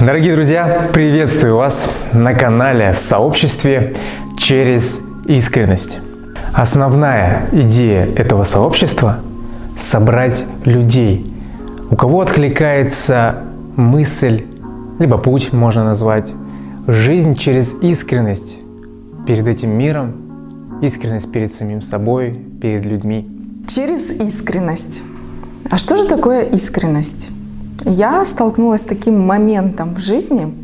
Дорогие друзья, приветствую вас на канале в сообществе через искренность. Основная идея этого сообщества – собрать людей, у кого откликается мысль, либо путь можно назвать, жизнь через искренность перед этим миром, искренность перед самим собой, перед людьми. Через искренность. А что же такое искренность? Я столкнулась с таким моментом в жизни,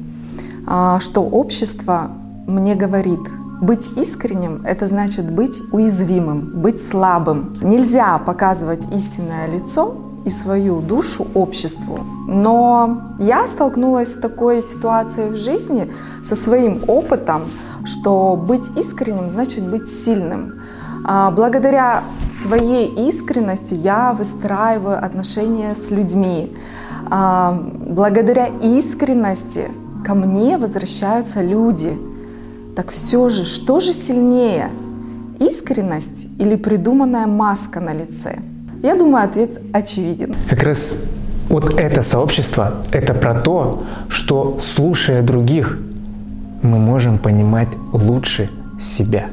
а, что общество мне говорит, быть искренним — это значит быть уязвимым, быть слабым. Нельзя показывать истинное лицо и свою душу обществу. Но я столкнулась с такой ситуацией в жизни, со своим опытом, что быть искренним значит быть сильным. А, благодаря своей искренности я выстраиваю отношения с людьми. А, благодаря искренности ко мне возвращаются люди. Так все же, что же сильнее? Искренность или придуманная маска на лице? Я думаю, ответ очевиден. Как раз вот это сообщество — это про то, что, слушая других, мы можем понимать лучше себя.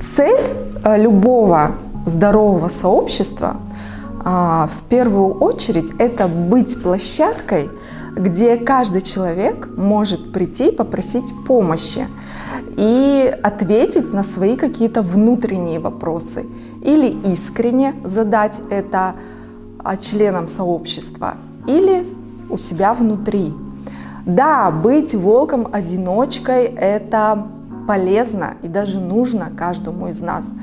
Цель э, любого здорового сообщества в первую очередь это быть площадкой, где каждый человек может прийти и попросить помощи и ответить на свои какие-то внутренние вопросы или искренне задать это а, членам сообщества или у себя внутри. Да, быть волком-одиночкой – это полезно и даже нужно каждому из нас.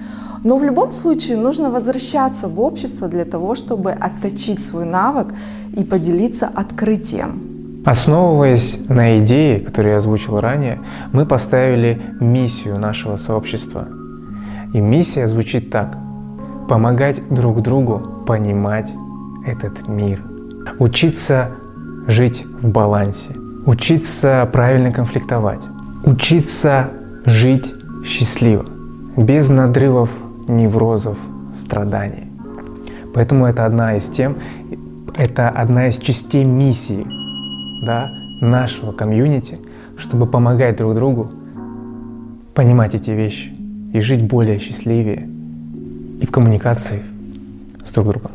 Но в любом случае нужно возвращаться в общество для того, чтобы отточить свой навык и поделиться открытием. Основываясь на идее, которую я озвучил ранее, мы поставили миссию нашего сообщества. И миссия звучит так. Помогать друг другу понимать этот мир. Учиться жить в балансе. Учиться правильно конфликтовать. Учиться жить счастливо. Без надрывов неврозов, страданий. Поэтому это одна из тем, это одна из частей миссии да, нашего комьюнити, чтобы помогать друг другу понимать эти вещи и жить более счастливее и в коммуникации с друг другом.